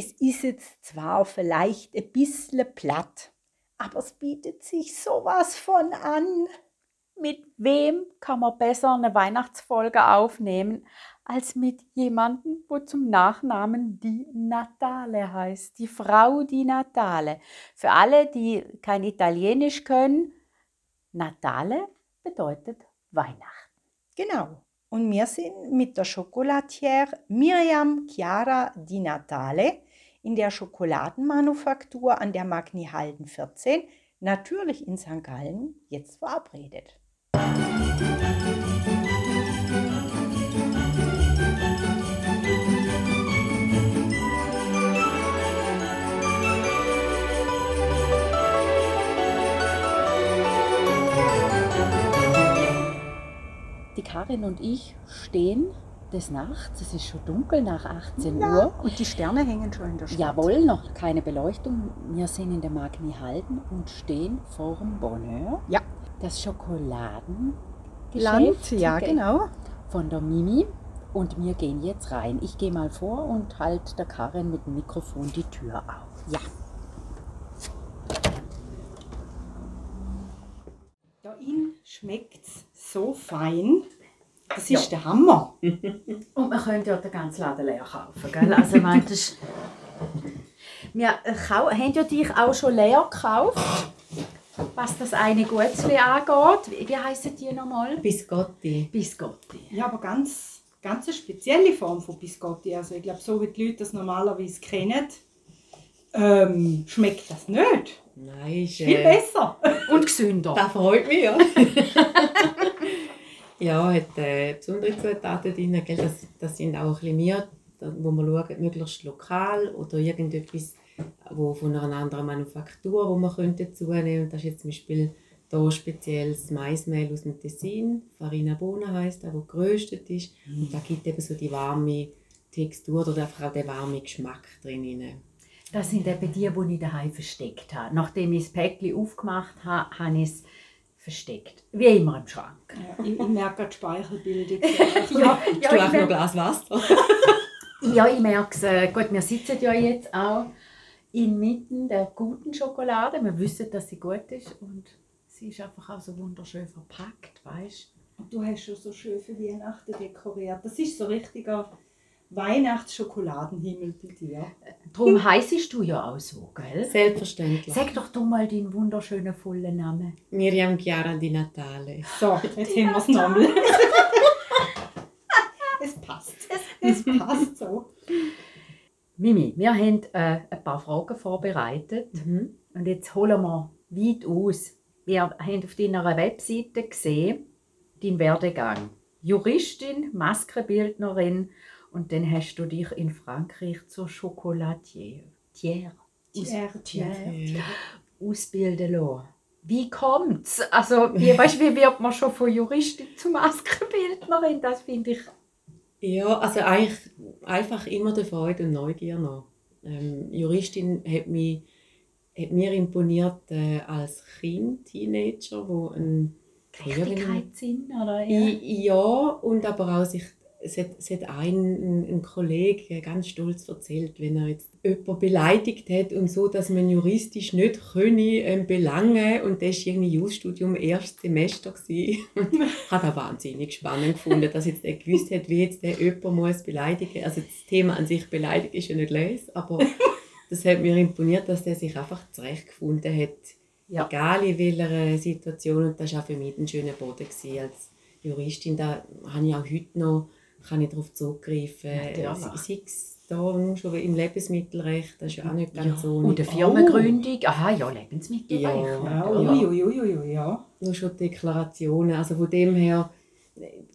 Es ist jetzt zwar vielleicht ein bisschen platt, aber es bietet sich sowas von an. Mit wem kann man besser eine Weihnachtsfolge aufnehmen als mit jemandem, wo zum Nachnamen die Natale heißt, die Frau die Natale. Für alle, die kein Italienisch können, Natale bedeutet Weihnachten. Genau. Und wir sind mit der Chocolatière Miriam Chiara Di Natale in der Schokoladenmanufaktur an der Magni Halden 14, natürlich in St. Gallen, jetzt verabredet. Die Karin und ich stehen des Nachts, es ist schon dunkel nach 18 Ja, Uhr. und die Sterne hängen schon in der Stadt. Jawohl, noch keine Beleuchtung. Wir sind in der Magni Halden und stehen vor dem Bonheur. Ja. Das Schokoladengeschäft Land, ja, ge- genau. von der Mimi. Und wir gehen jetzt rein. Ich gehe mal vor und halte der Karin mit dem Mikrofon die Tür auf. Ja. Da innen schmeckt es so fein. Das ist der Hammer. Und man könnte ja den ganzen Laden leer kaufen, gell? Also, ich meine, das. Wir haben ja dich auch schon leer gekauft, was das eine Gutzli angeht. Wie, heissen die nochmal? Biscotti. Biscotti. Ja, aber ganz, ganz eine spezielle Form von Biscotti. Also ich glaube, so wie die Leute das normalerweise kennen, ähm, schmeckt das nicht. Nein, ist, Viel äh, besser. Und gesünder. Das freut mich, ja. ja, hat äh, besondere Zutaten drin. Gell? Das, das sind auch ein bisschen da- wo wir schauen, möglichst lokal oder irgendetwas wo von einer anderen Manufaktur, wo man könnte dazu nehmen. Und das ist jetzt zum Beispiel hier speziell das Maismehl aus dem Tessin, Farina Bona heisst, das, wo geröstet ist. Und da gibt eben so die warme Textur oder einfach auch den warmen Geschmack drin. Das sind eben die, die ich daheim versteckt habe. Nachdem ich das Päckchen aufgemacht habe, habe ich es versteckt. Wie immer im Schrank. Ja, ich, ich merke gerade die Speichelbildung. Ja, Du ja, noch ein Glas Wasser. Ja, ich merke es. Äh, gut, wir sitzen ja jetzt auch inmitten der guten Schokolade. Wir wissen, dass sie gut ist und sie ist einfach auch so wunderschön verpackt, weißt Und du hast schon so schön für Weihnachten dekoriert. Das ist so richtiger Weihnachtsschokoladenhimmel bei dir. Darum heisst du ja auch so, gell? Selbstverständlich. Sag doch du mal deinen wunderschönen vollen Namen. Miriam Chiara di Natale. So, jetzt haben wir es nochmal. es passt. Es passt so. Mimi, wir haben äh, ein paar Fragen vorbereitet Mhm. und jetzt holen wir weit aus. Wir haben auf deiner Webseite gesehen, deinen Werdegang. Juristin, Maskenbildnerin und dann hast du dich in Frankreich zur Chocolatier Tier, aus, Tier, Tier, ausbilden lassen. Wie kommt's? Also, wie, weißt, wie wird man schon von Juristin zu Maskenbildnerin? Das finde ich Ja, also eigentlich einfach immer der Freude und Neugier noch. Ähm, Juristin hat, mich, hat mir imponiert äh, als Kind, Teenager, wo ein Gerechtigkeitssinn, oder? I- Ja, und aber auch sich, es hat, es hat ein, ein, ein Kollege ganz stolz erzählt, wenn er jetzt jemanden beleidigt hat und so, dass man juristisch nicht könne, ähm, belangen und das war irgendwie Jurastudium erstes Semester ich habe das wahnsinnig spannend gefunden, dass jetzt er gewusst hat, wie jetzt der jemand muss beleidigen. Also das Thema an sich beleidigt ist ja nicht les, aber das hat mir imponiert, dass der sich einfach zurechtgefunden hat Ja. egal in welcher Situation. Und das war auch für mich ein schöner Boden gewesen, als Juristin. Da habe ich auch heute noch kann ich darauf zurückgreifen. Natürlich. Sei es da nur schon im Lebensmittelrecht, das ist ja auch nicht ganz so. Und eine Firmengründung. Aha, ja, Lebensmittel. Ja. Ja, Ja. uiuiui, ja. Nur schon Deklarationen. Also von dem her,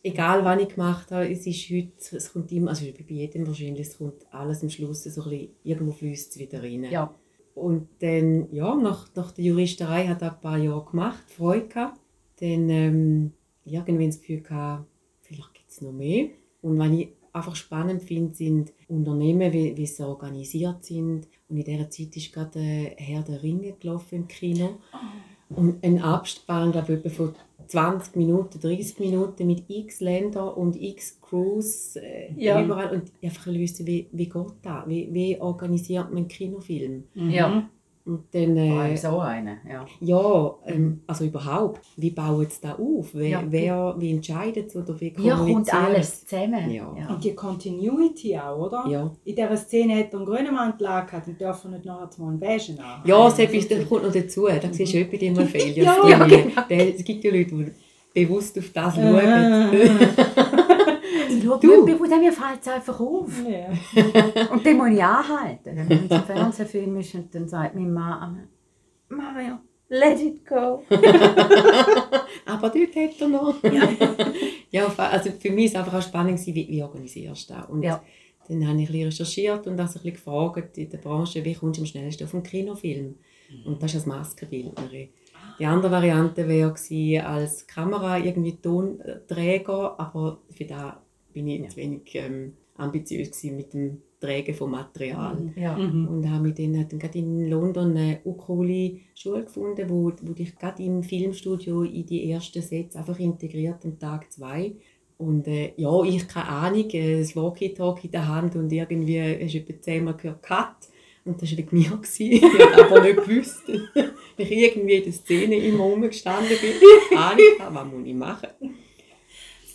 egal was ich gemacht habe, es ist heute, es kommt immer, also bei jedem wahrscheinlich, es kommt alles am Schluss so ein bisschen, irgendwo fließt es wieder rein. Ja. Und dann, ja, nach, nach der Juristerei hat er ein paar Jahre gemacht, Freude gehabt. Dann ähm, irgendwann das Gefühl gehabt, vielleicht gibt es noch mehr. Und was ich einfach spannend finde, sind Unternehmen, wie, wie sie organisiert sind. Und in dieser Zeit ist gerade äh, Herr der Ringe gelaufen im Kino. Und ein Abspann, glaube ich, etwa von 20 Minuten, 30 Minuten mit x Ländern und x Crews äh, Ja. überall und einfach wissen, wie, wie geht das? Wie, wie organisiert man einen Kinofilm? Ja, Und dann, vor allem äh, so eine. Ja. ja, ähm, also überhaupt, wie bauen sie das auf? Wer, Ja. wer wie entscheidet es oder wie Wie kommt kommunizieren alles zusammen? Ja. Und die Continuity auch, oder? Ja. In dieser Szene hat er einen grünen Mantel angehabt und darf nicht nachher mal einen beigen anhaben. Ja, das, etwas, das kommt noch dazu. Da siehst du etwa immer Fehler. Ja, ja, genau. Es gibt ja Leute, die bewusst auf das Äh. schauen. Ich schaue Du. nicht bewusst, mir fällt es einfach auf. Ja. Und den muss ich anhalten. Wenn man im Fernsehfilm ist und dann sagt mein Mann, Mario, let it go. Aber dort hat er noch. Ja, also für mich war es einfach auch spannend, wie, wie organisierst du das? Und Ja. dann habe ich ein bisschen recherchiert und also ein bisschen gefragt in der Branche, wie kommst du am schnellsten auf einen Kinofilm? Und das ist als Maskenbildnerin. Die andere Variante wäre als Kamera irgendwie Tonträger, aber für da bin ich zu wenig ähm, ambitiös mit dem Trägen von Material. Ja. Mhm. Und habe mich dann, dann gerade in London eine coole Schule gefunden, wo, wo dich gerade im Filmstudio in die ersten Sets einfach integriert am Tag zwei. Und äh, ja, ich keine Ahnung, äh, das Walkie-Talkie in der Hand und irgendwie hast du etwa zehnmal gehört «Cut». Und das war wegen mir. gewesen. Ich habe aber nicht gewusst, weil ich irgendwie in der Szene immer rumgestanden bin. Ich Ahnung was muss ich machen.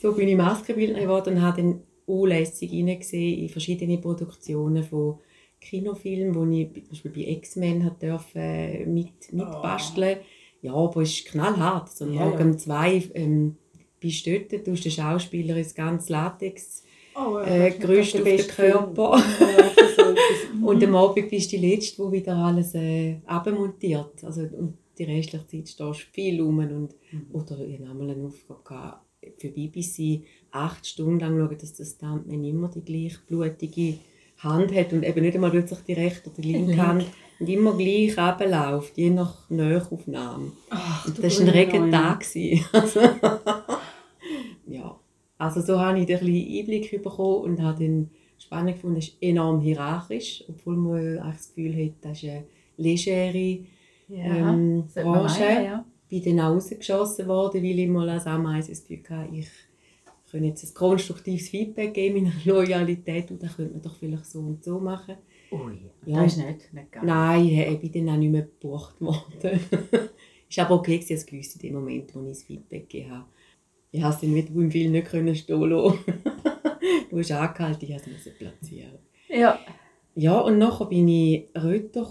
So bin ich Maskenbildnerin geworden und habe dann unlässig hineingesehen in verschiedene Produktionen von Kinofilmen, wo ich zum Beispiel bei X-Men dürfen äh, mit, mitbasteln. Ja, aber es ist knallhart. So Ja, morgen um zwei ähm, bist du dort, tust den Schauspieler ins ganze Latex Oh, ja, äh, Gerüst der auf den. Körper. Ja. Und am Abend bist du die Letzte, die wieder alles äh, abmontiert. Also, und die restliche Zeit stehst du viel rum. Und, Oder ich hatte einmal eine Aufgabe gehabt, für BBC, acht Stunden lang schauen, dass der Stuntman immer die gleich blutige Hand hat und eben nicht einmal plötzlich die rechte oder die linke Hand und immer gleich runterläuft, je nach Nähaufnahme. Ach, Und das war ein reger. Tag. Also, ja. also so habe ich ein bisschen Einblick bekommen und habe dann spannend gefunden, es ist enorm hierarchisch, obwohl man eigentlich das Gefühl hat, das ist eine legere Ja, ähm, Branche. meinen, ja. Bin dann auch rausgeschossen worden, weil ich mal als Ameise das Gefühl hatte, ich könnte jetzt ein konstruktives Feedback geben, meine Loyalität, und das könnte man doch vielleicht so und so machen. Ui, Ja. das ist nicht, nicht. Nein, ich bin dann auch nicht mehr gebucht worden. ist aber okay, dass ich gewusst in dem Moment, wo ich das Feedback gegeben habe. Ich habe es dann mit im Film nicht können stehen lassen. du hast angehalten, ich musste es platzieren. Ja. Ja, und nachher bin ich Rötter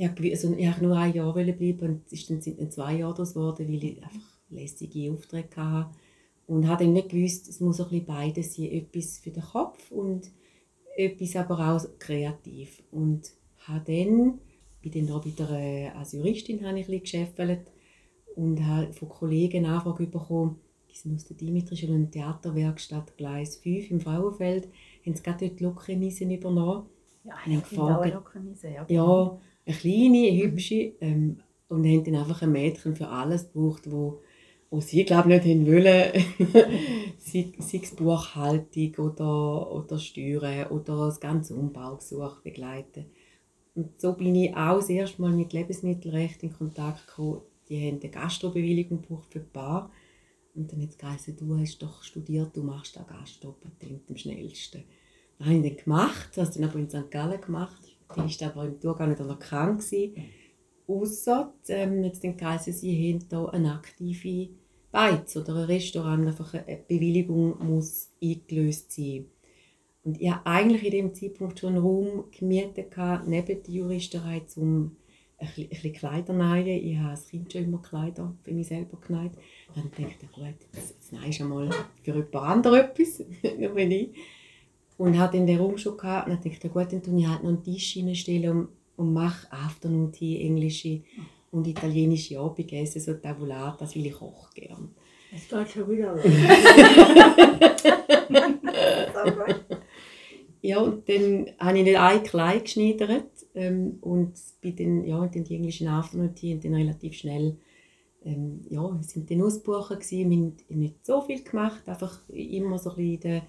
Ich wollte also, ich wollte nur ein Jahr bleiben und es sind dann zwei Jahre daraus geworden, weil ich einfach lästige Aufträge hatte. Und habe dann nicht gewusst, es muss ein bisschen beides sein, etwas für den Kopf und etwas aber auch kreativ. Und habe dann, bin dann da wieder äh, als Juristin habe ich ein bisschen und habe von Kollegen Anfrage bekommen, die sind aus der Dimitri-Schule und Theaterwerkstatt Gleis 5 im Frauenfeld, haben sie gerade dort die Lokrenisen übernommen. Ja, ich finde auch gefragt. eine Lokrenise, ja. Ja, eine kleine, eine hübsche. Ähm, und haben dann einfach ein Mädchen für alles gebraucht, wo, wo sie, glaube nicht haben wollen. sei, sei es Buchhaltung oder, oder Steuern oder das ganze Umbaugesuch begleiten. Und so bin ich auch das erste Mal mit Lebensmittelrecht in Kontakt gekommen. Die haben eine Gastrobewilligung gebraucht für die Bar. Und dann hat es geheißen, du hast doch studiert, du machst das Gastropatent am schnellsten. Das habe ich dann gemacht, das dann aber in St. Gallen gemacht. Die war aber im Thurgau nicht anerkannt. gewesen. Ausser, ähm, jetzt dann geheißen, sie haben hier eine aktive Beiz oder ein Restaurant, einfach eine Bewilligung muss eingelöst sein. Und ich habe eigentlich in dem Zeitpunkt schon einen Raum gemietet, neben der Juristerei, um ein bisschen, ein Kleider nähen. Ich habe als Kind schon immer Kleider für mich selber genäht. Dann dachte ich, gut, jetzt, jetzt nähst du mal für jemand anderes etwas, ich. Und hatte dann den Raum schon gehabt. Und dachte ich, gut, dann tue ich halt noch einen Tisch hinstellen und, und mache Afternoon Tea, englische und italienische Abendessen, so Tabulat, das will ich koche gern. Es geht schon wieder. Ja, und dann habe ich nicht ein Kleid geschneidert ähm, und bin dann, ja, und dann die englischen Afternoon Tea und dann relativ schnell, ähm, ja, wir sind dann ausgebucht gewesen, wir haben nicht so viel gemacht, einfach immer so ein bisschen in der,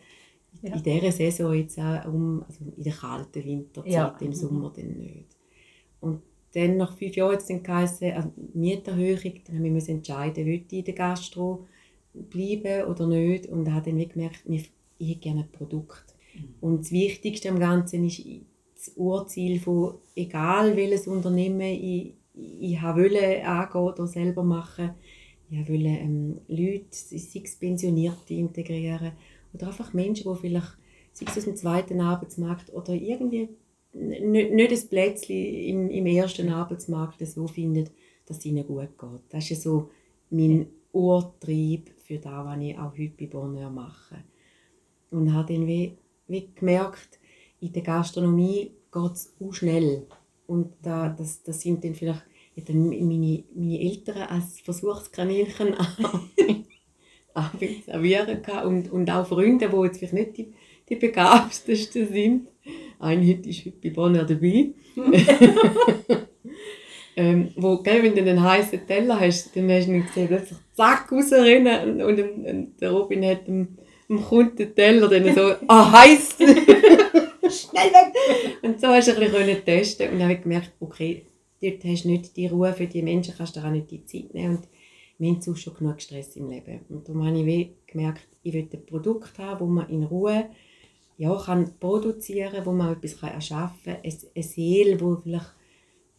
Ja. in dieser Saison jetzt auch um, also in der kalten Winterzeit, Ja. im Sommer dann nicht. Und dann nach fünf Jahren hat es dann geheißen, also Mieterhöhung, dann haben wir entscheiden, will ich in der Gastro bleiben oder nicht. Und da habe dann gemerkt, ich hätte gerne ein Produkt. Mhm. Und das Wichtigste am Ganzen ist das Urziel von, egal welches Unternehmen ich, ich wollte angehen oder selber machen, ich wollte ähm, Leute, sei es Pensionierte integrieren oder einfach Menschen, die vielleicht, sei es aus dem zweiten Arbeitsmarkt oder irgendwie nicht, nicht ein Plätzchen im, im ersten Arbeitsmarkt so finden, dass es ihnen gut geht. Das ist so mein Urtrieb für das, was ich auch heute bei Bonheur mache. Und habe dann wie, wie gemerkt, in der Gastronomie geht es auch schnell. Und da, das, das sind dann vielleicht dann meine, meine Eltern als Versuchskaninchen servieren und, und auch Freunde, die jetzt vielleicht nicht die, die begabtesten sind. Ein heute ist heute bei Bonner dabei. ähm, wo, gell, wenn du einen heißen Teller hast, dann hast du ihn gesehen, plötzlich zack, rausrennen und, und, und der Robin hat dem, dem Kunden den Teller dann so, ah, heiß! Schnell weg! Und so hast du ein bisschen testen und dann habe ich gemerkt, okay, dort hast du nicht die Ruhe für die Menschen, kannst du auch nicht die Zeit nehmen und wir haben schon genug Stress im Leben. Und darum habe ich gemerkt, ich will ein Produkt haben, wo man in Ruhe ja, kann produzieren wo man etwas erschaffen kann. Eine, Seele, wo vielleicht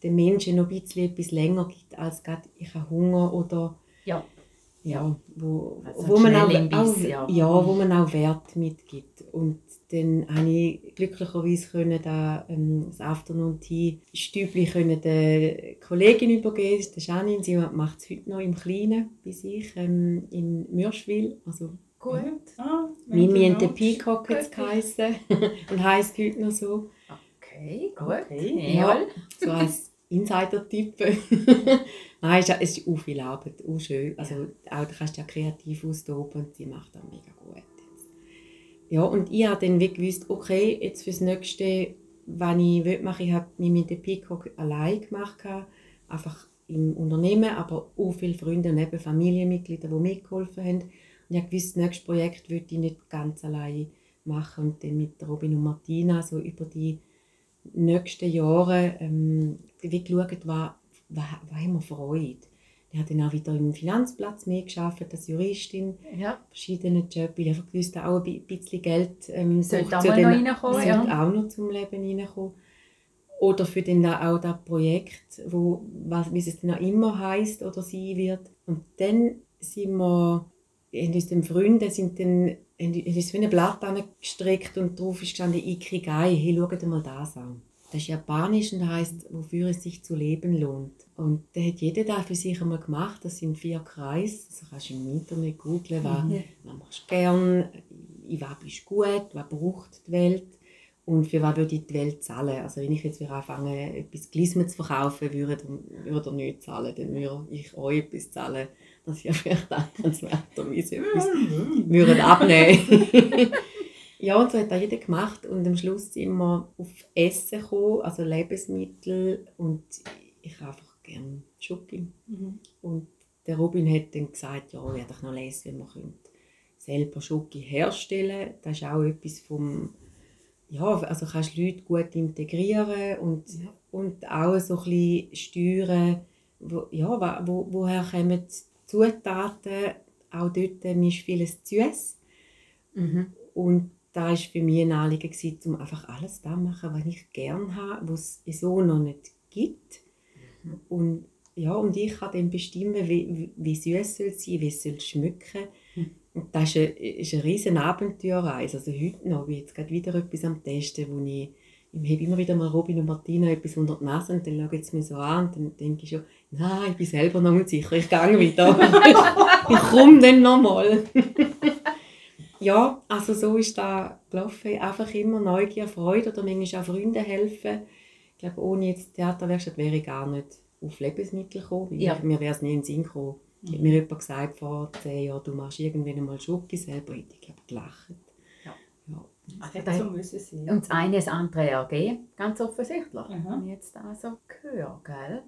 den Menschen noch ein bisschen etwas länger gibt, als gerade ich habe Hunger oder ja. Ja, wo, also wo, man auch, auch, ja. ja. wo man auch Wert mitgibt. Und dann konnte ich glücklicherweise können da, ähm, das Afternoon Tea Stübli können der Kollegin übergeben, der Janine. Sie macht es heute noch im Kleinen bei sich ähm, in Mürschwil. Also Gut. Ah, Mimi und der Peacock hat es geheißen und heisst heute noch so. Okay, gut. Okay. Ja, so als Insider-Tipp. Nein, es ist, es ist auch viel Arbeit, auch schön. Also auch, da kannst du ja kreativ austoben und sie macht das mega gut. Ja, und ich habe dann wie gewusst, okay, jetzt fürs Nächste, wenn ich will, mache ich habe mich mit dem Peacock allein gemacht, einfach im Unternehmen, aber auch viele Freunde und eben Familienmitglieder, die mitgeholfen haben ich habe gewusst, das nächste Projekt würde ich nicht ganz allein machen und dann mit Robin und Martina so über die nächsten Jahre ähm, wie geschaut, was, was, was haben wir Freude. Ich habe dann auch wieder im Finanzplatz geschafft als Juristin, ja. verschiedene Jobs. Ich habe gewusst, auch ein bisschen Geld ähm, sollte auch, den, noch reinkommen, ja. auch noch zum Leben reinkommen. Oder für dann auch das Projekt, wo, was, wie es dann auch immer heißt oder sein wird. Und dann sind wir haben uns den Freunden sind dann, haben uns wie ein Blatt angestreckt und drauf ist gestanden Ikigai, hey, schaut mal das an. Das ist japanisch und heisst, wofür es sich zu leben lohnt. Und da hat jeder da für sich einmal gemacht. Das sind vier Kreise. Also kannst du im Internet googeln, was, mhm. was machst du gern, in was bist du gut, was braucht die Welt und für was würde ich die Welt zahlen. Also wenn ich jetzt anfange, etwas Glismen zu verkaufen, würde, würde er nichts zahlen, dann würde ich euch etwas zahlen dass ich vielleicht dankenswerterweise etwas würden abnehmen Ja, und so hat auch jeder gemacht und am Schluss sind wir auf Essen gekommen, also Lebensmittel und ich habe einfach gerne Schoki. Mhm. Und der Robin hat dann gesagt, ja, werde ich noch lesen, wenn man selber Schoki herstellen Das ist auch etwas vom, ja, also kannst du Leute gut integrieren und, ja. und auch so ein bisschen steuern, wo, ja, wo, woher kommen Zutaten, auch dort mischt vieles Süß. Mhm. Und da war für mich ein Anliegen, um einfach alles da zu machen, was ich gerne habe, was es so noch nicht gibt. Mhm. Und, ja, und ich kann dann bestimmen, wie, wie süß soll es sein, wie es soll schmecken. Mhm. Und das ist eine, ist eine riesige Abenteuerreise. Also heute noch, ich jetzt gerade wieder etwas am Testen, wo ich ich habe immer wieder mal Robin und Martina etwas unter die Nase und dann schauen sie mir so an und dann denke ich schon, nein, ich bin selber noch nicht sicher, ich gehe wieder. ich komme dann nochmal. ja, also so ist da gelaufen. Einfach immer Neugier, Freude oder manchmal auch Freunde helfen. Ich glaube, ohne jetzt Theaterwerkstatt wäre ich gar nicht auf Lebensmittel gekommen. Ja. Mir wäre es nie in den Sinn gekommen. Mhm. Hat mir jemand gesagt vor zehn Jahren, du machst irgendwann einmal Schoki selber, hätte ich glaube gelacht. Also so müssen sein. Und das eine ist das andere RG, ganz offensichtlich, mhm. wenn ich jetzt da so höre. Gell?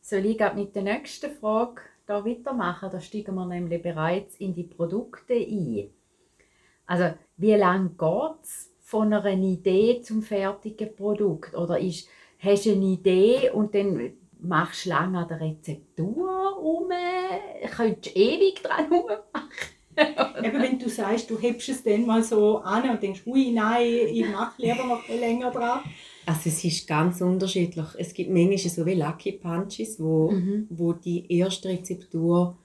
Soll ich mit der nächsten Frage da weitermachen? Da steigen wir nämlich bereits in die Produkte ein. Also, wie lange geht es von einer Idee zum fertigen Produkt? Oder ist, hast du eine Idee und dann machst lange an der Rezeptur rum, könntest ewig dran rummachen. Eben, wenn du sagst, du hebst es dann mal so an und denkst, ui, nein, ich mache lieber noch ein länger dran. Also es ist ganz unterschiedlich. Es gibt manchmal so wie Lucky Punches, wo, Mhm. wo die erste Rezeptur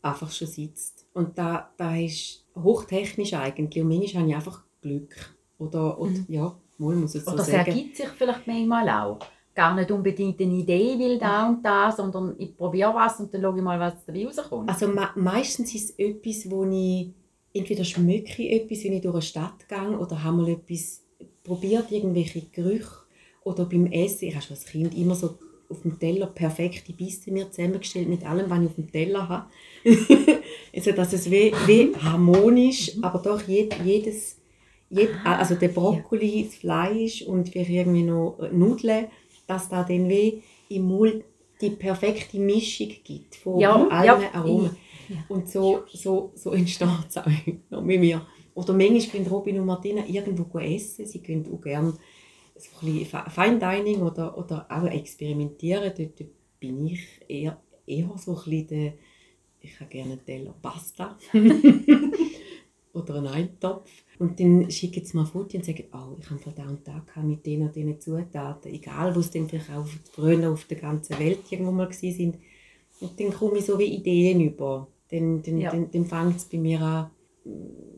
einfach schon sitzt. Und da, da ist hochtechnisch eigentlich. Und manchmal habe ich einfach Glück. Oder, oder Mhm. ja, mal muss ich so Oder es sagen. ergibt sich vielleicht manchmal auch. Gar nicht unbedingt eine Idee, will da und da, sondern ich probiere was und dann schaue ich mal, was dabei rauskommt. Also me meistens ist es etwas, wo ich entweder schmecke ich etwas, wenn ich durch eine Stadt gehe, oder habe mal etwas probiert, irgendwelche Gerüche. Oder beim Essen, ich habe schon als Kind immer so auf dem Teller perfekte Bissen mir zusammengestellt mit allem, was ich auf dem Teller habe. also dass es wie, wie harmonisch, aber doch jed, jedes, jed, also der Brokkoli, das Fleisch und vielleicht irgendwie noch Nudeln, dass da dann wie im Mund die perfekte Mischung gibt von, Ja, allen ja. Aromen. Und so, so, so entsteht es auch noch mit mir. Oder manchmal gehen Robin und Martina irgendwo essen. Sie gehen auch gerne so ein bisschen Fe- Fine Dining oder, oder auch experimentieren. Dort, dort bin ich eher, eher so ein bisschen der, ich habe gerne einen Teller Pasta oder einen Eintopf. Und dann schicken sie mir Foto und sagen, oh, ich habe von da und da mit den und diesen Zutaten. Egal, wo es dann vielleicht auch früher auf der ganzen Welt irgendwo mal sind. Und dann komme ich so wie Ideen über. Dann, dann, Ja. dann, dann fängt es bei mir an,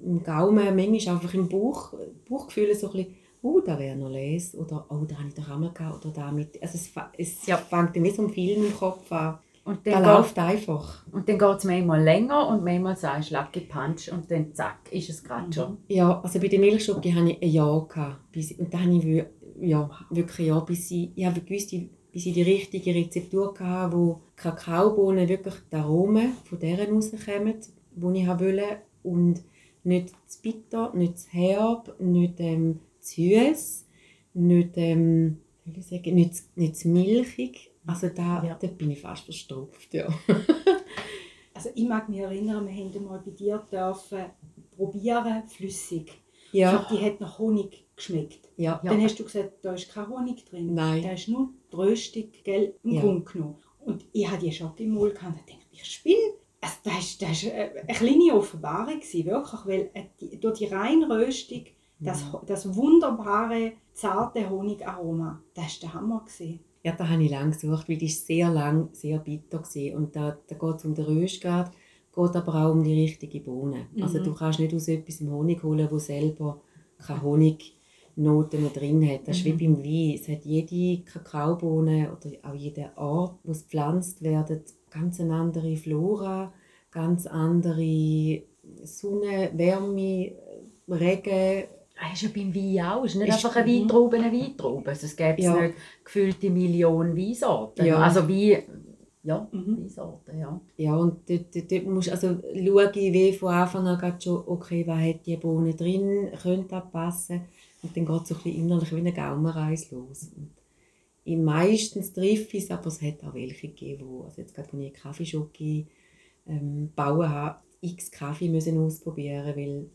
im Gaumen, manchmal einfach im Bauch, Bauchgefühl so ein bisschen, oh, da wäre noch Les oder oh, da habe ich doch einmal gehabt oder damit. Also es, es Ja. fängt dann wie so ein Film im Kopf an. Und Da dann, läuft geht, einfach. und dann geht es manchmal länger und manchmal sagst du Lucky Punch und dann zack, ist es gerade schon. Ja, also bei der Milchschoki hatte ich ein Jahr. Gehabt, bis, und da habe ich ja, wirklich ein Jahr, bis ich, ich habe gewusst, bis ich die richtige Rezeptur hatte, wo Kakaobohnen wirklich die Aromen von deren rauskommen, die ich wollte. Und nicht zu bitter, nicht zu herb, nicht ähm, süß, nicht, ähm, wie soll ich sagen, nicht, nicht milchig. Also da, Ja. da bin ich fast verstopft, ja. Also ich mag mich erinnern, wir haben mal bei dir dürfen probieren, flüssig. Ich Ja, glaube, die hat nach Honig geschmeckt. ja. Ja. Dann hast du gesagt, da ist kein Honig drin. Nein. Da ist nur die Röstung, gell, im Ja. Grunde genommen. Und ich hatte die Schoki im Mund gehabt und dachte, ich spinne. Also das war äh, eine kleine Offenbarung, wirklich, weil äh, die, durch die reine Röstung, das, Mhm. Das wunderbare, zarte Honigaroma, das war der Hammer. Gewesen. Ja, da habe ich lange gesucht, weil die ist sehr lang sehr bitter war. Und da, da geht es um den Röstgrad, geht aber auch um die richtige Bohne. Also Mhm. du kannst nicht aus etwas im Honig holen, wo selber keine Honignoten mehr drin hat. Das ist wie beim Wein. Es hat jede Kakaobohne oder auch jede Art, wo es gepflanzt werden, ganz eine andere Flora, ganz andere Sonne, Wärme, Regen, Das ist ja beim Wein auch. Es ist nicht Ist- einfach eine. Weintraube, eine Weintraube. Also es gäbe Ja. nicht gefüllte Millionen Weinsorten. Ja. Also Wein, ja, Mhm. Weinsorten, ja. Ja, und dort, dort, dort musst, also schaue ich wie von Anfang an schon, okay, was hat die Bohne drin, könnte das passen. Und dann geht es so ein bisschen innerlich wie eine Gaumenreise los. Und meistens ich es, aber es hat auch welche gegeben, wo, also jetzt gerade, als ich Kaffeeschoki ähm, bauen habe, x Kaffee müssen ausprobieren, weil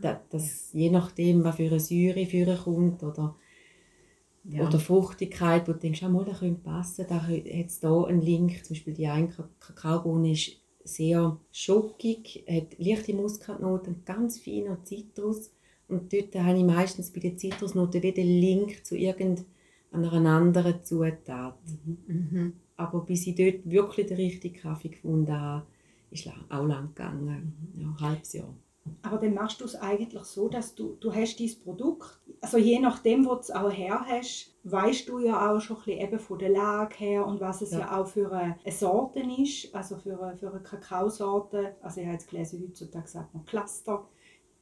da, das, je nachdem, was für eine Säure für kommt oder ja. oder Fruchtigkeit, wo du denkst, ah, mal, das könnte passen. Da hat es hier einen Link. Zum Beispiel die eine Ka- Kakaobohne ist sehr schockig, hat leichte Muskatnoten, ganz feiner Zitrus. Und dort habe ich meistens bei den Zitrusnoten wieder den Link zu irgendeiner anderen Zutat. Mhm. Aber bis ich dort wirklich den richtigen Kaffee gefunden habe, ist auch lang gegangen. Ja, ein halbes Jahr. Aber dann machst du es eigentlich so, dass du, du hast dein Produkt, also je nachdem, wo du es auch her hast, weißt du ja auch schon ein bisschen eben von der Lage her und was es ja, Ja. auch für eine, eine Sorte ist, also für eine, für eine Kakaosorte. Also ich habe jetzt gelesen, heutzutage sagt man Cluster.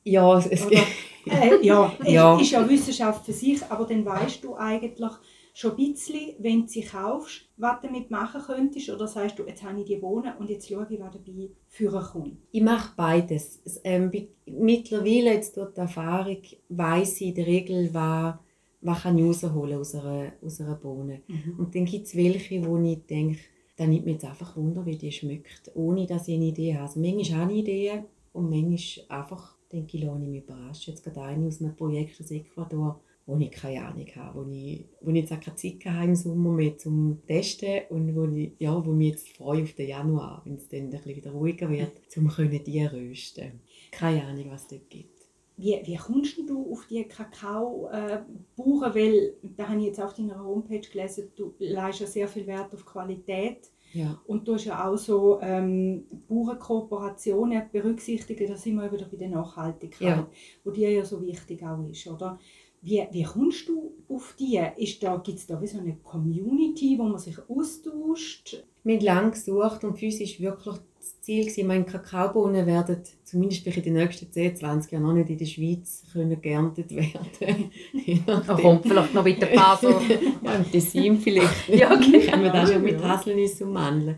Ja, es, es Oder, äh, ja, Ja. Ist ja Wissenschaft für sich, aber dann weißt du eigentlich schon ein bisschen, wenn du sie kaufst, was du damit machen könntest. Oder sagst du, jetzt habe ich die Bohnen und jetzt schaue ich, was dabei führen kommt. Ich mache beides. Es, ähm, mittlerweile, jetzt durch die Erfahrung, weiss ich in der Regel, was, was kann ich rausholen aus einer, aus einer Bohne. Und dann gibt es welche, wo ich denke, da nimmt mich jetzt einfach Wunder, wie die schmeckt, ohne dass ich eine Idee habe. Also manchmal habe ich Ideen und manchmal einfach denke ich, lasse ich mich überraschen. Jetzt gerade eine aus einem Projekt aus Ecuador, wo ich keine Ahnung habe, wo ich, wo ich jetzt auch keine Zeit habe im Sommer mehr zum Testen und wo ich, ja, wo mich jetzt freue auf den Januar, wenn es dann ein bisschen wieder ruhiger wird, um die rösten. Keine Ahnung, was es dort gibt. Wie, wie kommst du auf die Kakao-Bauern? Weil, da habe ich jetzt auf deiner Homepage gelesen, du leistest ja sehr viel Wert auf Qualität. Ja. Und du hast ja auch so ähm, Bauernkooperationen berücksichtigen, da sind wir wieder bei der Nachhaltigkeit, Ja. wo dir ja so wichtig auch ist, oder? Wie, wie kommst du auf die? Ist da, Gibt es da wie so eine Community, wo man sich austauscht? Wir haben lange gesucht und für uns war wirklich das Ziel, gewesen, meine Kakaobohnen werden zumindest in den nächsten 10, 20 Jahren noch nicht in der Schweiz können geerntet werden. Da kommt vielleicht noch wieder ein paar so. ja, im Tessin vielleicht. Ja, genau. Können wir das schon mit Haselnüsse und Mandeln.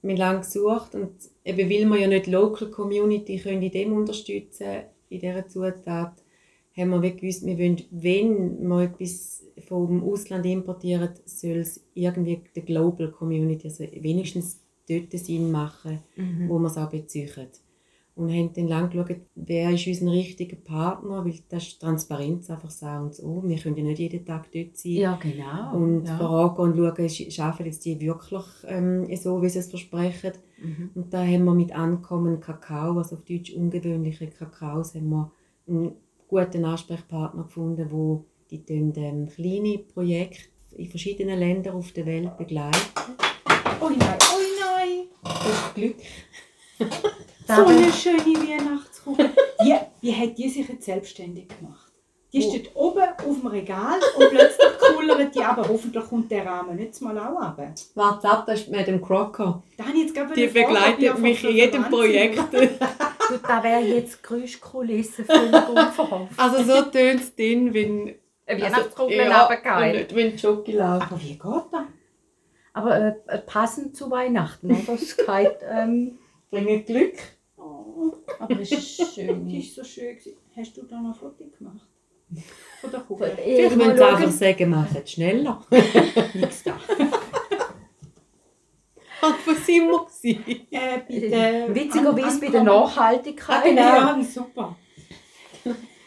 Wir haben lange gesucht und eben weil wir ja nicht die Local Community können in dem unterstützen in dieser Zutat, haben wir wirklich gewusst, wir wollen, wenn wir etwas vom Ausland importieren, soll es irgendwie der Global Community, also wenigstens dort Sinn machen, Mhm. wo wir es auch beziehen. Und haben dann lange geschaut, wer ist unser richtiger Partner, weil das ist Transparenz einfach sagen und so. Wir können ja nicht jeden Tag dort sein. Ja, genau. Und ja. fragen und schauen, sch- schaffen jetzt die wirklich ähm, so, wie sie es versprechen. Mhm. Und da haben wir mit Ankommen Kakao, also auf Deutsch ungewöhnliche Kakaos, haben wir einen guten Ansprechpartner gefunden, wo die ähm, kleine Projekte in verschiedenen Ländern auf der Welt begleiten. Oh nein, oh nein! Das Glück. So eine schöne Weihnachtskugel. Wie, wie hat die sich jetzt selbstständig gemacht? Die Wo? dort oben auf dem Regal und plötzlich kullert die aber hoffentlich kommt der Rahmen nicht mal auch runter. Warte ab, das ist Madame Crocker. Da habe ich jetzt gerade Die begleitet mich in jedem Projekt. Du, da wäre jetzt Geräuschkulisse völlig unverhofft. also so tönt es dann, wenn... Eine also, Weihnachtskugel ja, nicht, wenn die Schoki laufen. Aber wie geht das? Aber äh, passend zu Weihnachten, oder? Es geht, ähm, Bringen Glück. Oh, aber es ist schön. die ist so schön. Hast du da noch ein Foto gemacht? Von der Kugel? Ich sie einfach sagen, machen es schneller. Nichts da. Sind wir? gewesen? Äh, bei der Witzigerweise bei der Ankommen- Ah, Nachhaltigkeit. genau. Ja, super.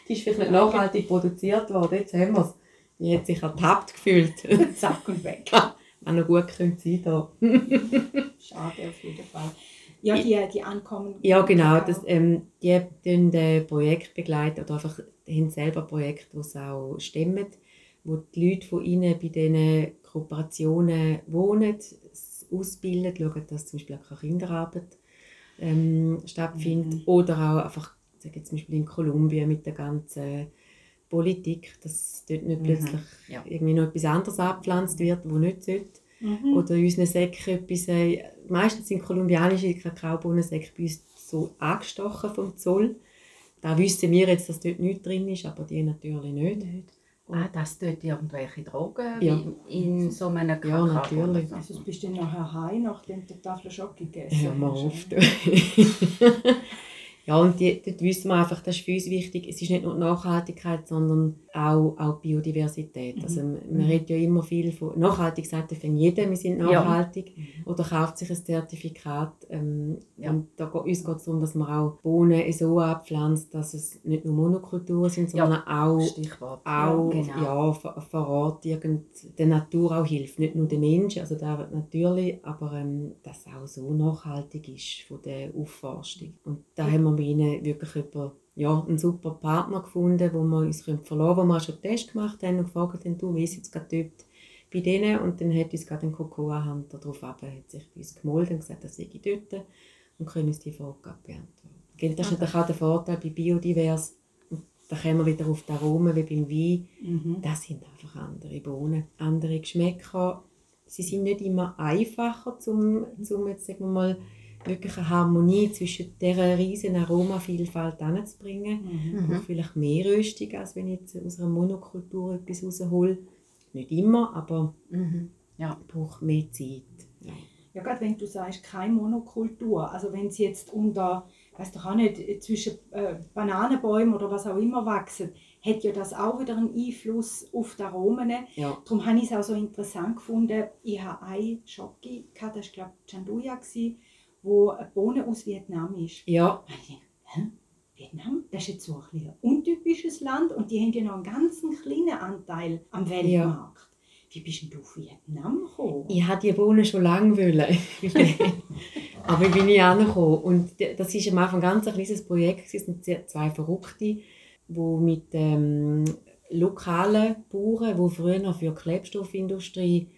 Die ist vielleicht nicht nachhaltig produziert worden, jetzt haben wir es. Die hat sich ertappt gefühlt. Zack und weg. Wenn noch gut könnte sein da. Schade auf jeden Fall. Ja, die, die ankommen. Ja, genau. Das, ähm, die tun äh, Projekt begleiten oder einfach haben selber Projekte, die sie auch stemmen, wo die Leute von ihnen bei diesen Kooperationen wohnen, es ausbilden, schauen, dass zum Beispiel auch keine Kinderarbeit ähm, stattfindet. Mhm. Oder auch einfach, sage jetzt zum Beispiel in Kolumbien mit der ganzen Politik, dass dort nicht Mhm. plötzlich Ja. irgendwie noch etwas anderes abgepflanzt wird, wo nicht sollte. Mhm. Oder in unseren Säcken etwas, äh, meistens sind kolumbianische Kakaobohnensäcke bei uns so angestochen vom Zoll. Da wissen wir jetzt, dass dort nichts drin ist, aber die natürlich nicht. Ah, das tut irgendwelche Drogen Ja. in so einem Ja, Kakao. natürlich. Also bist du nachher heim, nachdem du die Tafel Schoki gegessen mal hast, auf. oder? du. Ja, und die, dort wissen wir einfach, das ist für uns wichtig. Es ist nicht nur Nachhaltigkeit, sondern auch, auch Biodiversität. Also, man Mhm. redet ja immer viel von nachhaltig, sagt ja jeder, wir sind Ja. nachhaltig. Oder kauft sich ein Zertifikat. Ähm, Ja. Und da, geht- uns geht es darum, dass man auch Bohnen so abpflanzt, dass es nicht nur Monokulturen sind, Ja. sondern auch Stichwort. auch genau. ja, vor, vor Ort irgend der Natur auch hilft. Nicht nur der Mensch, also der natürlich, aber ähm, dass es auch so nachhaltig ist von der Aufforstung. Und da haben wir ihnen wirklich über, ja, einen super Partner gefunden, wo wir uns verlassen können, wo wir schon einen Test gemacht haben und gefragt haben, du, wie ist jetzt gerade dort bei denen? Und dann hat uns gerade ein Cocoa-Hunter darauf ab, hat sich bei uns gemeldet und gesagt, das sei ich dort und können uns die Frage beantworten. Das ist natürlich auch der Vorteil bei Biodivers. Da kommen wir wieder auf die Aromen wie beim Wein. Mhm. Das sind einfach andere Bohnen, andere Geschmäcker. Sie sind nicht immer einfacher, zum, zum jetzt sagen wir mal, wirklich eine Harmonie zwischen dieser riesen Aromavielfalt hinzubringen. Mhm. Mhm. Vielleicht mehr Röstung, als wenn ich jetzt aus einer Monokultur etwas raushole. Nicht immer, aber Mhm. braucht mehr Zeit. Ja. Ja, gerade wenn du sagst, keine Monokultur, also wenn sie jetzt unter, weiß doch auch nicht, zwischen äh, Bananenbäumen oder was auch immer wachsen, hat ja das auch wieder einen Einfluss auf die Aromen. Ja. Darum habe ich es auch so interessant gefunden. Ich habe eine gehabt, das war glaube ich Chanduya, gewesen, wo eine Bohne aus Vietnam ist. ja, dachte? Vietnam, das ist jetzt so ein, ein untypisches Land und die haben ja noch einen ganz kleinen Anteil am Weltmarkt. Ja. Wie bist denn du auf Vietnam gekommen? Ich wollte die Bohnen schon lange. Wollen. Aber ich bin nicht angekommen. Und das war am Anfang ganz ein kleines Projekt. Es sind zwei Verrückte, die mit ähm, lokalen Bauern, die früher noch für die Klebstoffindustrie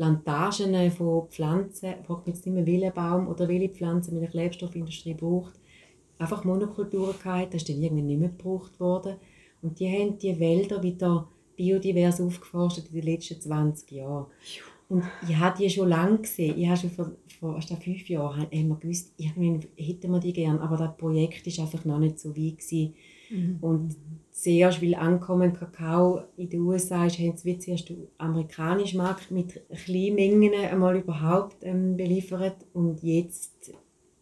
Plantagen von Pflanzen, ich frage mich jetzt nicht mehr, welchen Baum oder welche Pflanze mit der Klebstoffindustrie braucht, einfach Monokulturen gehabt, das ist dann irgendwie nicht mehr gebraucht worden. Und die haben die Wälder wieder biodivers aufgeforstet in den letzten 20 Jahren. Und ich habe die schon lange gesehen. Ich habe schon vor, vor erst fünf Jahren haben wir gewusst, irgendwie hätten wir die gerne, aber das Projekt war einfach noch nicht so weit gewesen. Mhm. Und zuerst, weil ankommen Kakao in den USA ist, haben sie zuerst den amerikanischen Markt mit kleinen Mengen einmal überhaupt ähm, beliefert und jetzt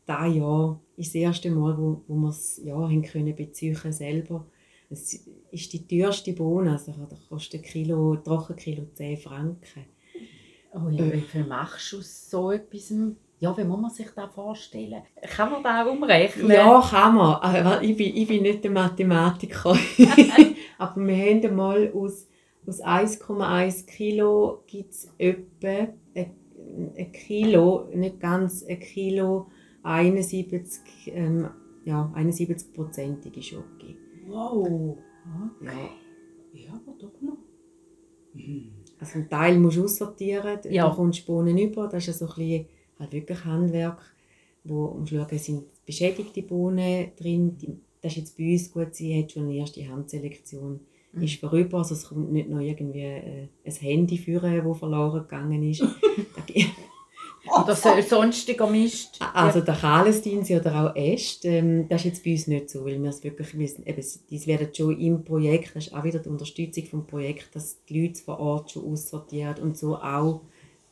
da Jahr ist das erste Mal, wo, wo wir es ja, haben können beziehen selber. Es ist die teuerste Bohne, also da kostet ein Kilo, Trockenkilo 10 Franken. Oh ja, wie viel machst du aus so etwas? Ja, wie muss man sich das vorstellen? Kann man das umrechnen? Ja, kann man. Aber ich bin, ich bin nicht der Mathematiker. Aber wir haben mal aus, aus 1,1 Kilo gibt es etwa ein, ein Kilo, nicht ganz ein Kilo, 71, ähm, ja, 71-prozentige Schoki. Wow. Okay. Ja. ja, aber doch noch. Mhm. Also einen Teil musst du aussortieren, ja. du kommst Bohnen über, das ist so ein bisschen halt wirklich Handwerk, wo um schauen, sind beschädigte Bohnen drin, das ist jetzt bei uns gut, sie hat schon eine erste Handselektion mhm. ist vorüber, also es kommt nicht noch irgendwie äh, ein Handy führen, das verloren gegangen ist. Oder so, sonstiger Mist. Also der Kahlesdienst oder auch Äst, ähm, das ist jetzt bei uns nicht so, weil wir es wirklich wissen, eben, werden schon im Projekt, das ist auch wieder die Unterstützung vom Projekt, dass die Leute vor Ort schon aussortieren und so auch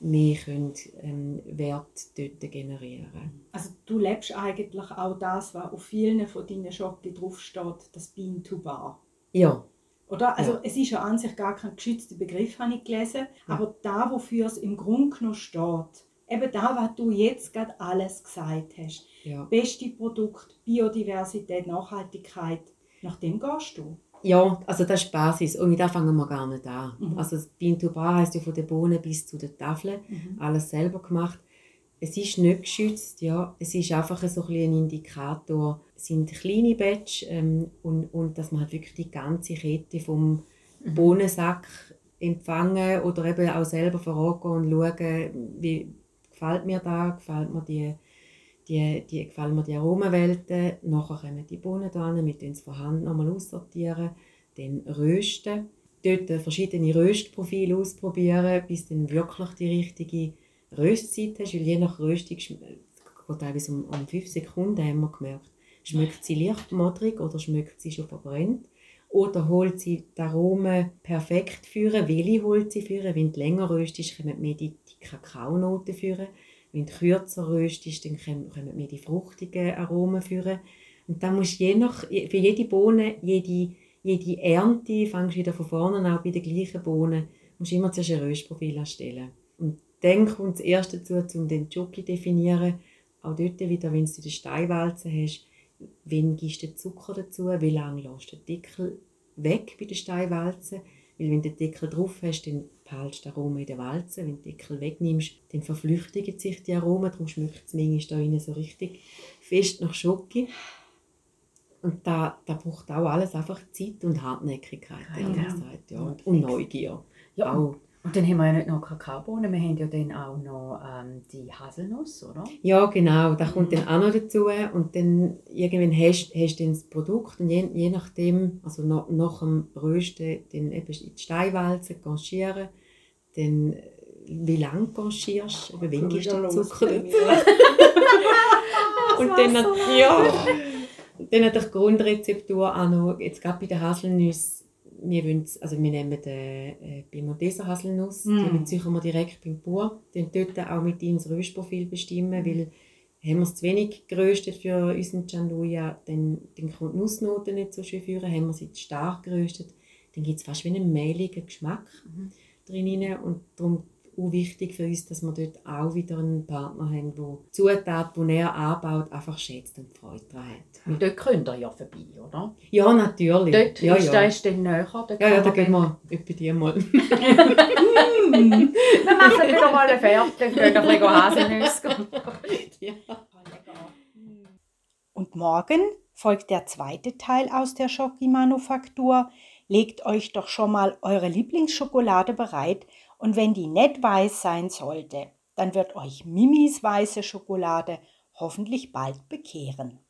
mehr können, ähm, Wert dort generieren Also du lebst eigentlich auch das, was auf vielen von deinen Schotten draufsteht, das Bean to Bar. Ja. Oder? Also ja. es ist ja an sich gar kein geschützter Begriff, habe ich gelesen, ja. aber da, wofür es im Grunde genommen steht, eben da, was du jetzt gerade alles gesagt hast. Ja. Beste Produkt, Biodiversität, Nachhaltigkeit, nach dem gehst du. Ja, also das ist die Basis und da fangen wir gar nicht an. Mhm. Also Bean to Bar heisst ja von den Bohnen bis zu den Tafeln, mhm. alles selber gemacht. Es ist nicht geschützt, ja. es ist einfach so ein, ein Indikator. Es sind kleine Batch ähm, und, und dass man halt wirklich die ganze Kette vom mhm. Bohnensack empfangen oder eben auch selber vor Ort gehen und schauen, wie, gefällt mir da, gefällt mir die, die, die, gefällt mir die Aromenwelten. Nachher kommen die Bohnen dran, mit denen vorhanden nochmal aussortieren, dann rösten. Dort verschiedene Röstprofile ausprobieren, bis du wirklich die richtige Röstzeit hast, weil je nach Röstung teilweise um, um 5 Sekunden, haben wir gemerkt. Schmeckt sie leicht modrig oder schmeckt sie schon verbrennt? Oder holt sie die Aromen perfekt führen? Welche holt sie führen? Wenn du länger röstest, kommen mehr die Kakaonoten führen. Wenn du kürzer röstest, dann kommen wir die fruchtigen Aromen führen. Und dann musst du je nach, für jede Bohne, jede, jede Ernte, fängst wieder von vorne an, auch bei den gleichen Bohnen, musst du immer zuerst ein Röstprofil erstellen. Und dann kommt das erste dazu, um den Jockey zu definieren. Auch dort wieder, wenn du den Steinwalzen hast, wann gibst du den Zucker dazu, wie lange lässt du den Deckel weg bei den Steinwalzen. Weil wenn du den Deckel drauf hast, dann behältst du Aromen in der Walze. Wenn du den Deckel wegnimmst, dann verflüchtigen sich die Aromen. Darum schmeckt es manchmal da so richtig fest nach Schoki. Und da, da braucht auch alles einfach Zeit und Hartnäckigkeit. Ja. Gesagt, ja. Und, und Neugier. Ja. Auch und dann haben wir ja nicht nur Kakaobohnen, wir haben ja dann auch noch ähm, die Haselnuss, oder? Ja, genau, da kommt mhm. dann auch noch dazu. Und dann irgendwann hast, hast du dann das Produkt und je, je nachdem, also nach, nach dem Rösten, dann eben in die Steinwalze ganchieren, dann wie lange ganchierst du, wenn gibst du den Zucker dazu? und dann, ja, dann hat die Grundrezeptur auch noch, jetzt gerade bei den Haselnüssen, wir, also wir nehmen die äh, Piemonteser Haselnuss, mm. die ziehen wir direkt beim Bauer, dann dort auch mit ihnen das Röstprofil bestimmen, weil haben wir es zu wenig geröstet für unseren Chanduja, dann, dann kommt die Nussnote nicht so schön führen, haben wir sie zu stark geröstet, dann gibt es fast wie einen mehligen Geschmack mhm. drin und darum auch wichtig für uns, dass wir dort auch wieder einen Partner haben, der Zutaten, die er anbaut, einfach schätzt und Freude daran hat. Und dort könnt ihr ja vorbei, oder? Ja, natürlich. Dort ja, ist, ja. Da ist dann näher. Dort ja, ja, da gehen dann- wir etwa die mal. Wir machen wieder mal eine Fährte und gehen ein bisschen Haselnüsse. ja. Und morgen folgt der zweite Teil aus der Schoki-Manufaktur. Legt euch doch schon mal eure Lieblingsschokolade bereit und wenn die nicht weiß sein sollte, dann wird euch Mimis weiße Schokolade hoffentlich bald bekehren.